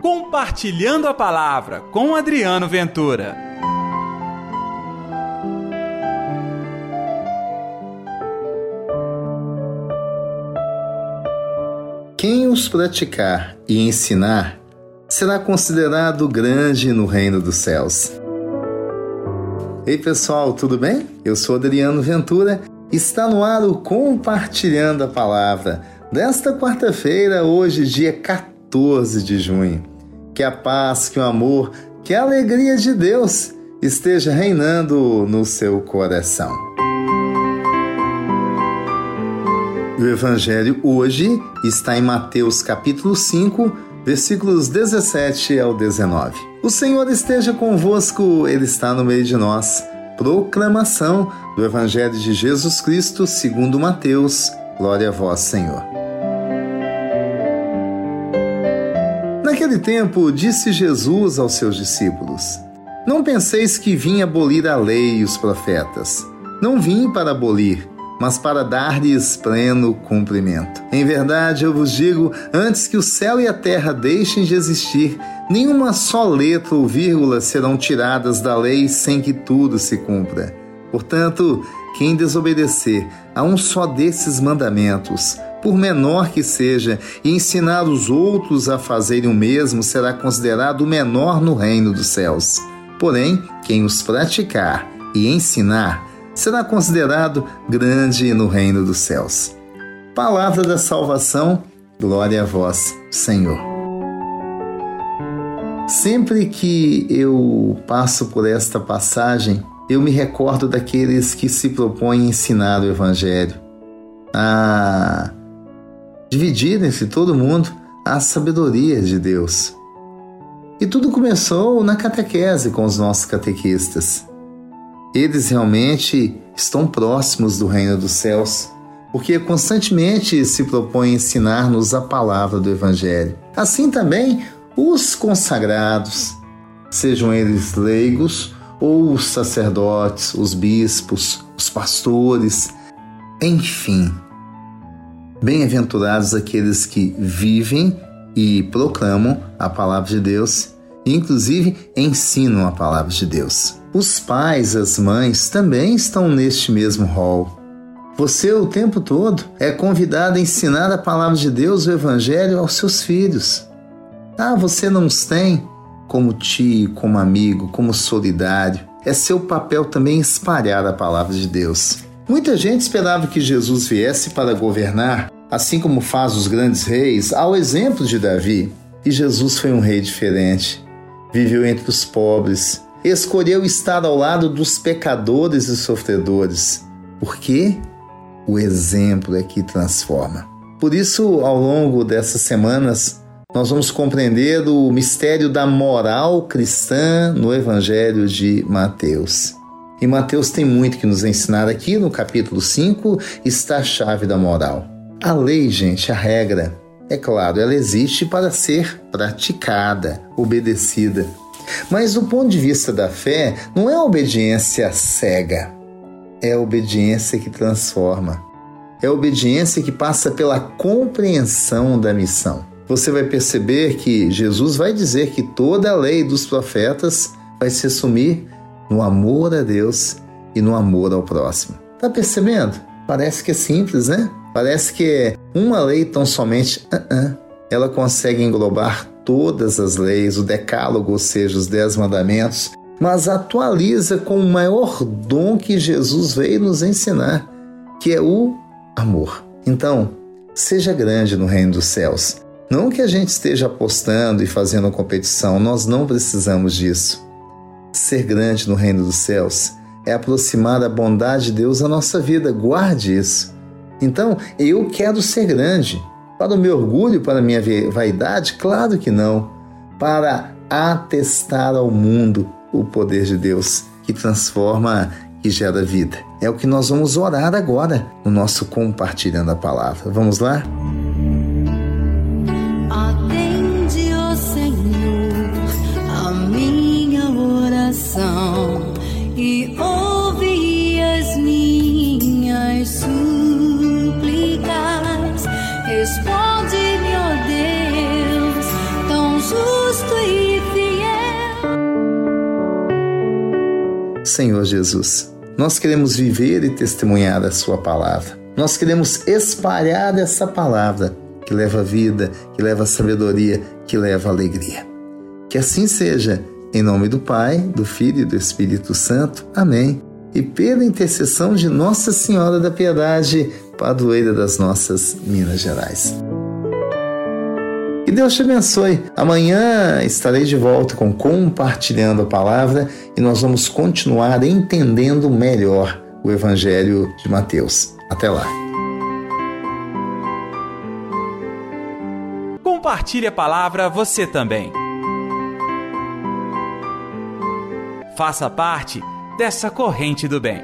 Compartilhando a Palavra com Adriano Ventura. Quem os praticar e ensinar será considerado grande no reino dos céus. Ei pessoal, tudo bem? Eu sou Adriano Ventura. Está no ar o Compartilhando a Palavra desta quarta-feira, hoje, dia 14 de junho. Que a paz, que o amor, que a alegria de Deus esteja reinando no seu coração. O Evangelho hoje está em Mateus capítulo 5, versículos 17 ao 19. O Senhor esteja convosco, Ele está no meio de nós. Proclamação do Evangelho de Jesus Cristo segundo Mateus. Glória a vós, Senhor. Naquele tempo, disse Jesus aos seus discípulos: Não penseis que vim abolir a lei e os profetas. Não vim para abolir, mas para dar-lhes pleno cumprimento. Em verdade, eu vos digo: antes que o céu e a terra deixem de existir, nenhuma só letra ou vírgula serão tiradas da lei sem que tudo se cumpra. Portanto, quem desobedecer a um só desses mandamentos, por menor que seja, e ensinar os outros a fazerem o mesmo, será considerado menor no reino dos céus. Porém, quem os praticar e ensinar, será considerado grande no reino dos céus. Palavra da salvação, glória a vós, Senhor. Sempre que eu passo por esta passagem, eu me recordo daqueles que se propõem ensinar o Evangelho, a dividir entre todo mundo a sabedoria de Deus. E tudo começou na catequese com os nossos catequistas. Eles realmente estão próximos do reino dos céus, porque constantemente se propõem ensinar-nos a palavra do Evangelho. Assim também os consagrados, sejam eles leigos ou os sacerdotes, os bispos, os pastores, enfim. Bem-aventurados aqueles que vivem e proclamam a palavra de Deus inclusive, ensinam a palavra de Deus. Os pais, as mães também estão neste mesmo rol. Você, o tempo todo, é convidado a ensinar a palavra de Deus, o Evangelho, aos seus filhos. Ah, você não os tem como tio, como amigo, como solidário. É seu papel também espalhar a palavra de Deus. Muita gente esperava que Jesus viesse para governar, assim como faz os grandes reis, ao exemplo de Davi. E Jesus foi um rei diferente. Viveu entre os pobres, escolheu estar ao lado dos pecadores e sofredores, porque o exemplo é que transforma. Por isso, ao longo dessas semanas, nós vamos compreender o mistério da moral cristã no Evangelho de Mateus. E Mateus tem muito que nos ensinar aqui no capítulo 5, está a chave da moral. A lei, gente, a regra, é claro, ela existe para ser praticada, obedecida. Mas do ponto de vista da fé, não é a obediência cega, é a obediência que transforma. É a obediência que passa pela compreensão da missão. Você vai perceber que Jesus vai dizer que toda a lei dos profetas vai se assumir no amor a Deus e no amor ao próximo. Tá percebendo? Parece que é simples, né? Parece que uma lei tão somente. Uh -uh. Ela consegue englobar todas as leis, o decálogo, ou seja, os dez mandamentos, mas atualiza com o maior dom que Jesus veio nos ensinar, que é o amor. Então, seja grande no reino dos céus. Não que a gente esteja apostando e fazendo competição, nós não precisamos disso. Ser grande no reino dos céus é aproximar a bondade de Deus à nossa vida, guarde isso. Então, eu quero ser grande, para o meu orgulho, para a minha vaidade? Claro que não. Para atestar ao mundo o poder de Deus que transforma e gera vida. É o que nós vamos orar agora no nosso compartilhando a palavra. Vamos lá? Senhor Jesus. Nós queremos viver e testemunhar a Sua palavra. Nós queremos espalhar essa palavra que leva vida, que leva sabedoria, que leva alegria. Que assim seja, em nome do Pai, do Filho e do Espírito Santo. Amém. E pela intercessão de Nossa Senhora da Piedade, padroeira das nossas Minas Gerais. Que Deus te abençoe. Amanhã estarei de volta com Compartilhando a Palavra e nós vamos continuar entendendo melhor o Evangelho de Mateus. Até lá. Compartilhe a palavra você também. Faça parte dessa corrente do bem.